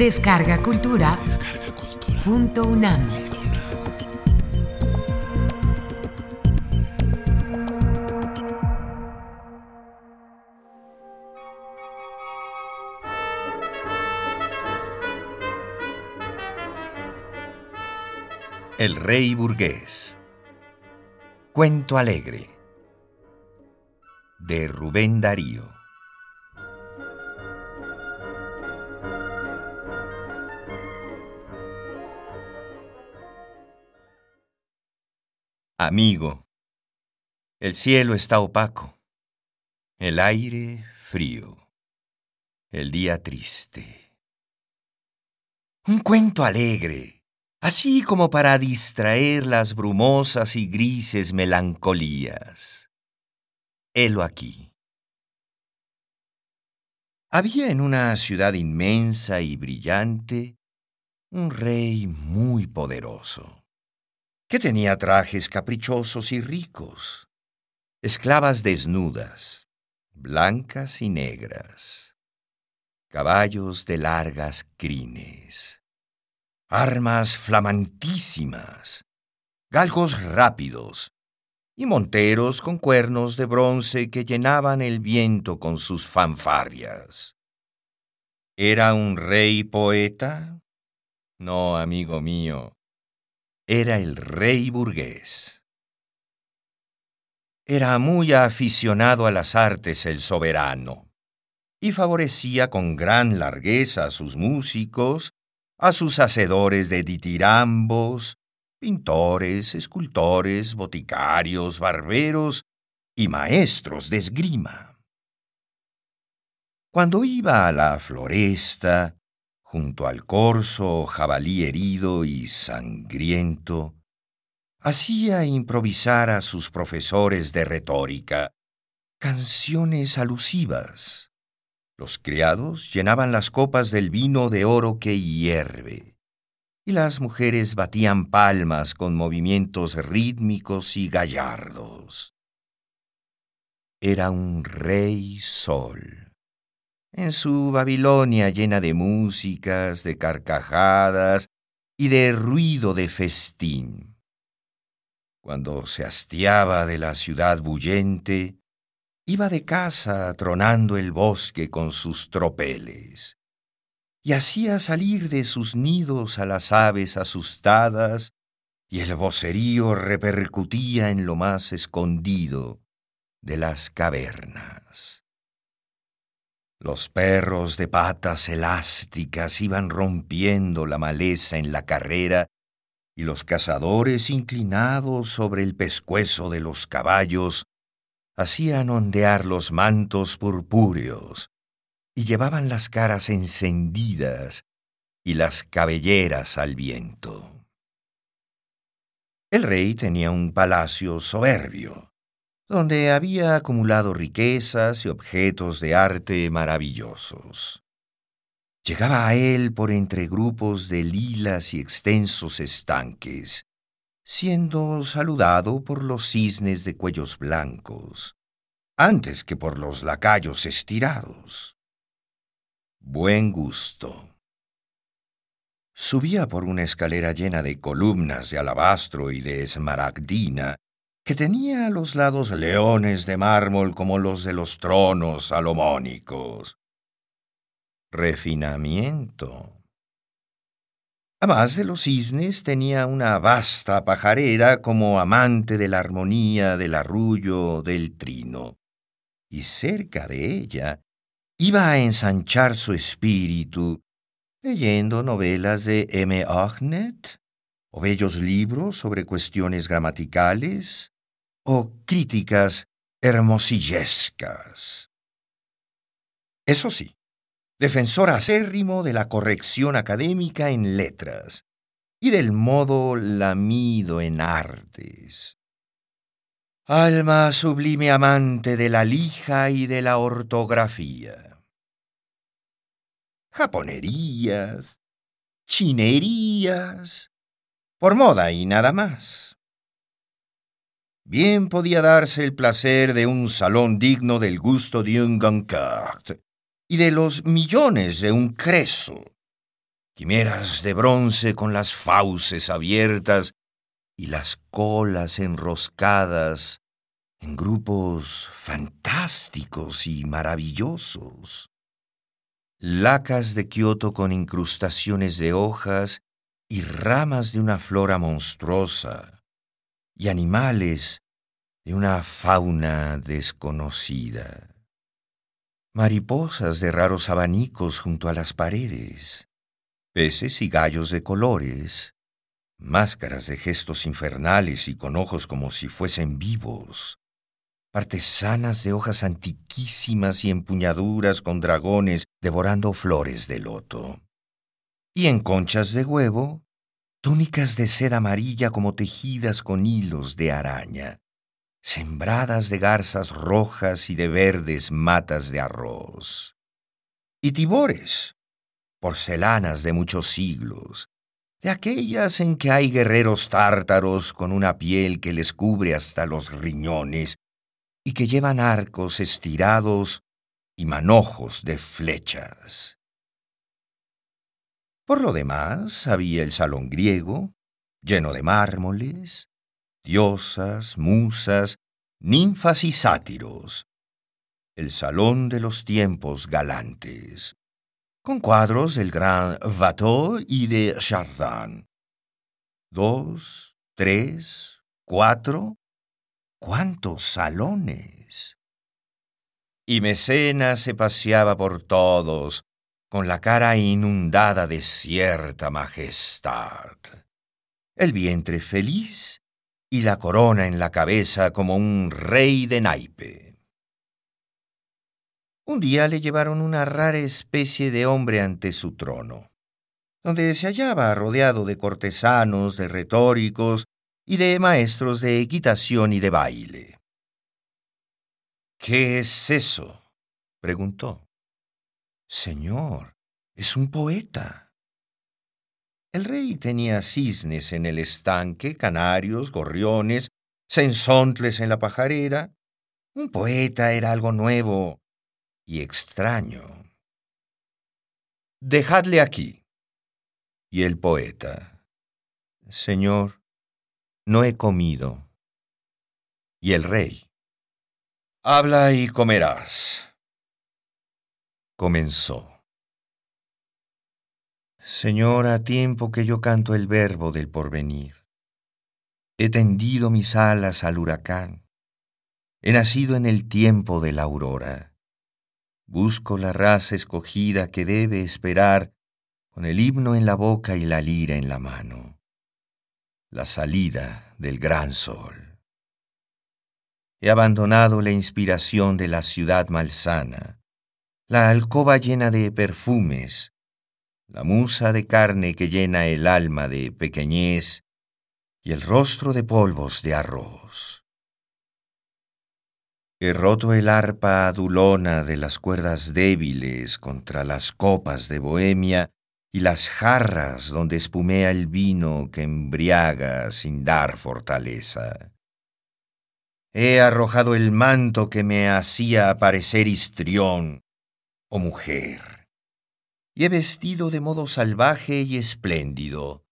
Descarga Cultura. Punto UNAM. El rey burgués. Cuento alegre. De Rubén Darío. Amigo, el cielo está opaco, el aire frío, el día triste. Un cuento alegre, así como para distraer las brumosas y grises melancolías. Helo aquí. Había en una ciudad inmensa y brillante un rey muy poderoso que tenía trajes caprichosos y ricos, esclavas desnudas, blancas y negras, caballos de largas crines, armas flamantísimas, galgos rápidos. Y monteros con cuernos de bronce que llenaban el viento con sus fanfarrias. ¿Era un rey poeta? No, amigo mío, era el rey burgués. Era muy aficionado a las artes el soberano, y favorecía con gran largueza a sus músicos, a sus hacedores de ditirambos, pintores, escultores, boticarios, barberos y maestros de esgrima. Cuando iba a la floresta, junto al corso jabalí herido y sangriento, hacía improvisar a sus profesores de retórica canciones alusivas. Los criados llenaban las copas del vino de oro que hierve, y las mujeres batían palmas con movimientos rítmicos y gallardos. Era un rey sol en su Babilonia llena de músicas, de carcajadas y de ruido de festín. Cuando se hastiaba de la ciudad bullente, iba de casa tronando el bosque con sus tropeles, y hacía salir de sus nidos a las aves asustadas, y el vocerío repercutía en lo más escondido de las cavernas. Los perros de patas elásticas iban rompiendo la maleza en la carrera y los cazadores inclinados sobre el pescuezo de los caballos hacían ondear los mantos purpúreos y llevaban las caras encendidas y las cabelleras al viento. El rey tenía un palacio soberbio donde había acumulado riquezas y objetos de arte maravillosos. Llegaba a él por entre grupos de lilas y extensos estanques, siendo saludado por los cisnes de cuellos blancos, antes que por los lacayos estirados. Buen gusto. Subía por una escalera llena de columnas de alabastro y de esmaragdina, que tenía a los lados leones de mármol como los de los tronos salomónicos. Refinamiento. Además de los cisnes, tenía una vasta pajarera como amante de la armonía del arrullo del trino. Y cerca de ella iba a ensanchar su espíritu leyendo novelas de M. Ognet o bellos libros sobre cuestiones gramaticales, o críticas hermosillescas. Eso sí, defensor acérrimo de la corrección académica en letras y del modo lamido en artes. Alma sublime amante de la lija y de la ortografía. Japonerías, chinerías, por moda y nada más. Bien podía darse el placer de un salón digno del gusto de un Goncourt y de los millones de un Creso. quimeras de bronce con las fauces abiertas y las colas enroscadas en grupos fantásticos y maravillosos. Lacas de Kioto con incrustaciones de hojas y ramas de una flora monstruosa, y animales de una fauna desconocida. Mariposas de raros abanicos junto a las paredes, peces y gallos de colores, máscaras de gestos infernales y con ojos como si fuesen vivos, artesanas de hojas antiquísimas y empuñaduras con dragones devorando flores de loto. Y en conchas de huevo, túnicas de seda amarilla como tejidas con hilos de araña, sembradas de garzas rojas y de verdes matas de arroz. Y tibores, porcelanas de muchos siglos, de aquellas en que hay guerreros tártaros con una piel que les cubre hasta los riñones y que llevan arcos estirados y manojos de flechas. Por lo demás, había el salón griego, lleno de mármoles, diosas, musas, ninfas y sátiros, el salón de los tiempos galantes, con cuadros del gran Watteau y de Chardin. Dos, tres, cuatro. ¿Cuántos salones? Y Mecenas se paseaba por todos, con la cara inundada de cierta majestad, el vientre feliz y la corona en la cabeza como un rey de naipe. Un día le llevaron una rara especie de hombre ante su trono, donde se hallaba rodeado de cortesanos, de retóricos y de maestros de equitación y de baile. ¿Qué es eso? preguntó. Señor, es un poeta. El rey tenía cisnes en el estanque, canarios, gorriones, sensontles en la pajarera. Un poeta era algo nuevo, y extraño. Dejadle aquí. Y el poeta, Señor, no he comido. Y el rey, Habla y comerás. Comenzó. Señor, a tiempo que yo canto el verbo del porvenir, he tendido mis alas al huracán, he nacido en el tiempo de la aurora Busco la raza escogida que debe esperar con el himno en la boca y la lira en la mano. La salida del gran sol. He abandonado la inspiración de la ciudad malsana, la alcoba llena de perfumes, la musa de carne que llena el alma de pequeñez y el rostro de polvos de arroz. He roto el arpa adulona de las cuerdas débiles contra las copas de Bohemia y las jarras donde espumea el vino que embriaga sin dar fortaleza. He arrojado el manto que me hacía aparecer histrión o mujer, y he vestido de modo salvaje y espléndido.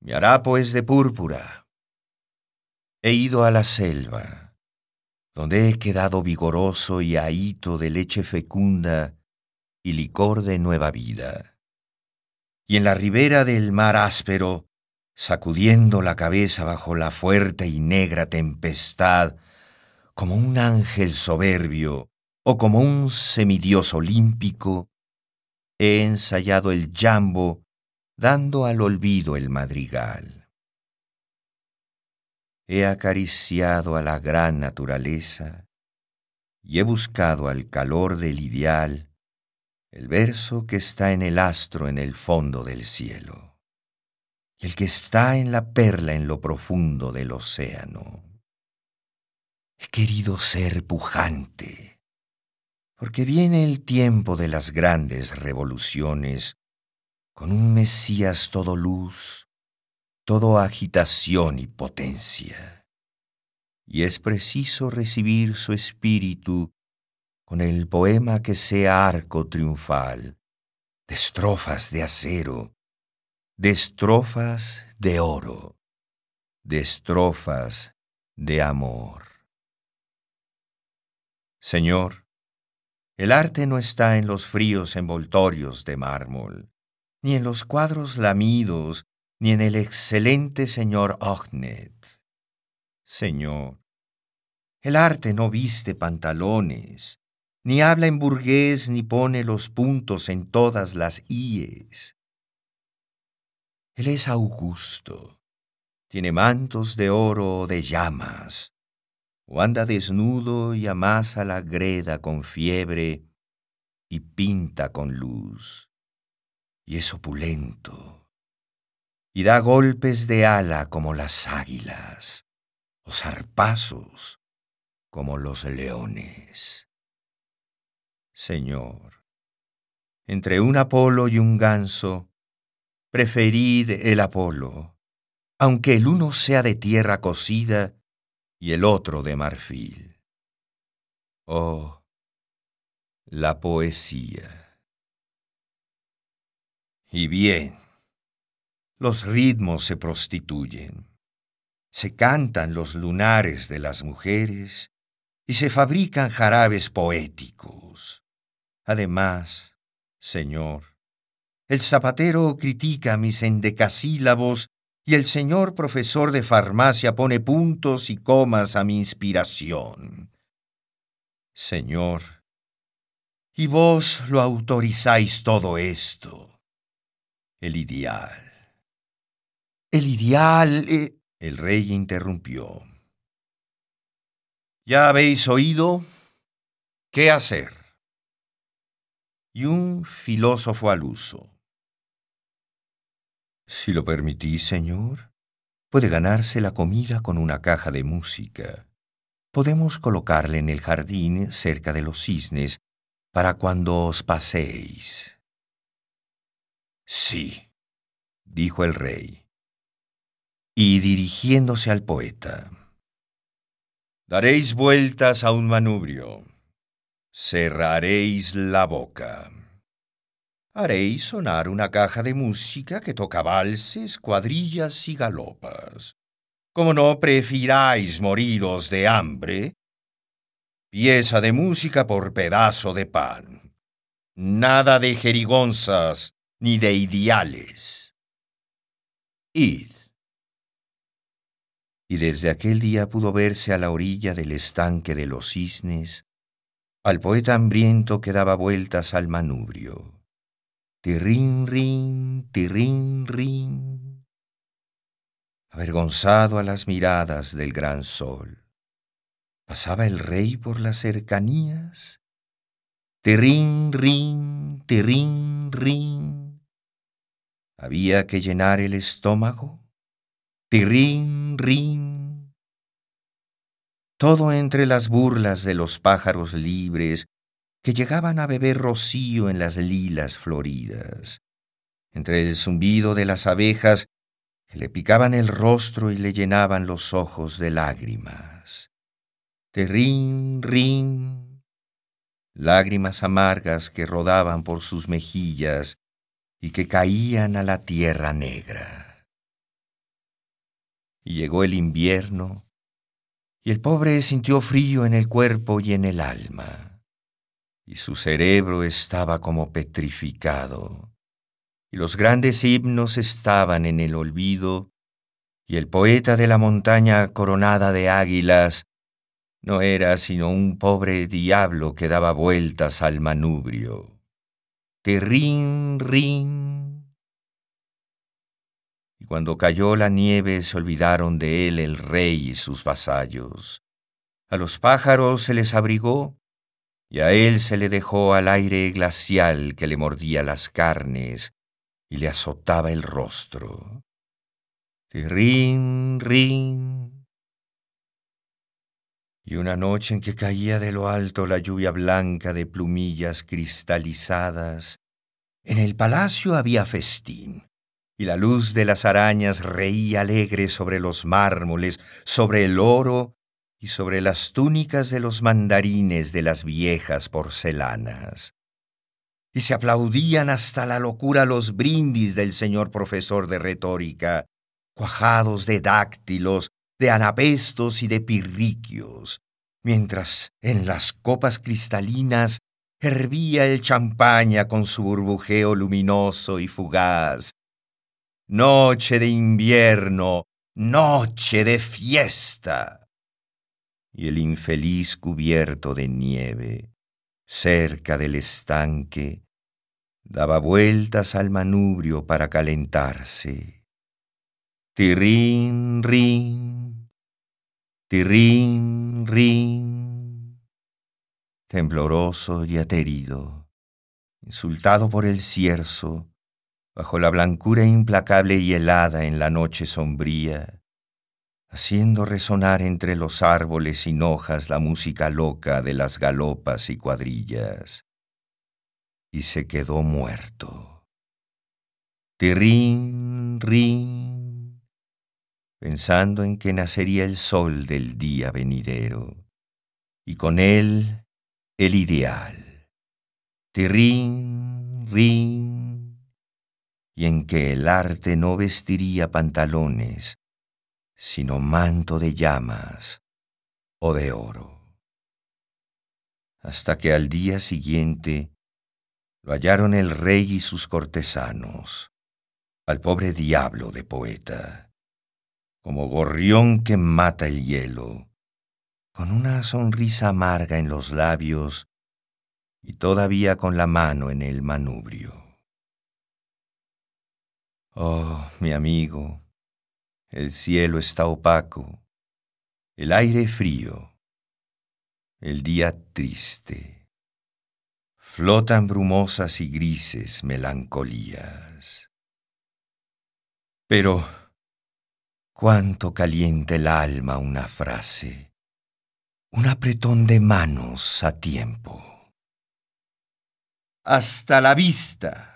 Mi harapo es de púrpura. He ido a la selva donde he quedado vigoroso y ahito de leche fecunda y licor de nueva vida. Y en la ribera del mar áspero, sacudiendo la cabeza bajo la fuerte y negra tempestad, como un ángel soberbio o como un semidios olímpico, he ensayado el jambo dando al olvido el madrigal he acariciado a la gran naturaleza y he buscado al calor del ideal el verso que está en el astro en el fondo del cielo y el que está en la perla en lo profundo del océano. He querido ser pujante, porque viene el tiempo de las grandes revoluciones, con un Mesías todo luz, todo agitación y potencia. Y es preciso recibir su espíritu con el poema que sea arco triunfal, de estrofas de acero de estrofas de oro, de estrofas de amor. Señor, el arte no está en los fríos envoltorios de mármol, ni en los cuadros lamidos, ni en el excelente señor Ognet. Señor, el arte no viste pantalones, ni habla en burgués, ni pone los puntos en todas las íes. Él es augusto, tiene mantos de oro o de llamas, o anda desnudo y amasa la greda con fiebre y pinta con luz, y es opulento, y da golpes de ala como las águilas, o zarpazos como los leones. Señor, entre un Apolo y un ganso, preferid el Apolo, aunque el uno sea de tierra cocida y el otro de marfil. Oh, la poesía. Y bien, los ritmos se prostituyen, se cantan los lunares de las mujeres y se fabrican jarabes poéticos. Además, Señor, el zapatero critica mis endecasílabos y el señor profesor de farmacia pone puntos y comas a mi inspiración. Señor, y vos lo autorizáis todo esto. El ideal. El ideal. Eh, el rey interrumpió. ¿Ya habéis oído? ¿Qué hacer? Y un filósofo al uso. Si lo permitís, señor, puede ganarse la comida con una caja de música. Podemos colocarle en el jardín cerca de los cisnes para cuando os paseéis. Sí, dijo el rey. Y dirigiéndose al poeta. Daréis vueltas a un manubrio. Cerraréis la boca haréis sonar una caja de música que toca valses, cuadrillas y galopas. Como no prefiráis moriros de hambre, pieza de música por pedazo de pan. Nada de jerigonzas ni de ideales. Id. Y desde aquel día pudo verse a la orilla del estanque de los cisnes al poeta hambriento que daba vueltas al manubrio tirrin, rin, tirrin, rin. Avergonzado a las miradas del gran sol, ¿pasaba el rey por las cercanías? Tirrin, rin, tirrin, rin. ¿Había que llenar el estómago? Tirrin, rin. Todo entre las burlas de los pájaros libres que llegaban a beber rocío en las lilas floridas, entre el zumbido de las abejas que le picaban el rostro y le llenaban los ojos de lágrimas. De rin, rin, lágrimas amargas que rodaban por sus mejillas y que caían a la tierra negra. Y llegó el invierno, y el pobre sintió frío en el cuerpo y en el alma y su cerebro estaba como petrificado, y los grandes himnos estaban en el olvido, y el poeta de la montaña coronada de águilas no era sino un pobre diablo que daba vueltas al manubrio. Terrin, rin. Y cuando cayó la nieve se olvidaron de él el rey y sus vasallos. A los pájaros se les abrigó y a él se le dejó al aire glacial que le mordía las carnes y le azotaba el rostro. Rin, rin. Y una noche en que caía de lo alto la lluvia blanca de plumillas cristalizadas, en el palacio había festín, y la luz de las arañas reía alegre sobre los mármoles, sobre el oro y sobre las túnicas de los mandarines de las viejas porcelanas. y se aplaudían hasta la locura los brindis del señor profesor de retórica, cuajados de dáctilos, de anapestos y de pirriquios, mientras en las copas cristalinas hervía el champaña con su burbujeo luminoso y fugaz. Noche de invierno, noche de fiesta. Y el infeliz cubierto de nieve, cerca del estanque, daba vueltas al manubrio para calentarse. Tirrín, rin, tirrín, rin. Tembloroso y aterido, insultado por el cierzo, bajo la blancura implacable y helada en la noche sombría, haciendo resonar entre los árboles sin hojas la música loca de las galopas y cuadrillas y se quedó muerto. Tirrín, rin, pensando en que nacería el sol del día venidero, y con él el ideal. Tirrín, rin, y en que el arte no vestiría pantalones, sino manto de llamas o de oro. Hasta que al día siguiente lo hallaron el rey y sus cortesanos, al pobre diablo de poeta, como gorrión que mata el hielo, con una sonrisa amarga en los labios y todavía con la mano en el manubrio. Oh, mi amigo, el cielo está opaco, el aire frío, el día triste flotan brumosas y grises melancolías. Pero, cuánto calienta el alma una frase, un apretón de manos a tiempo. Hasta la vista.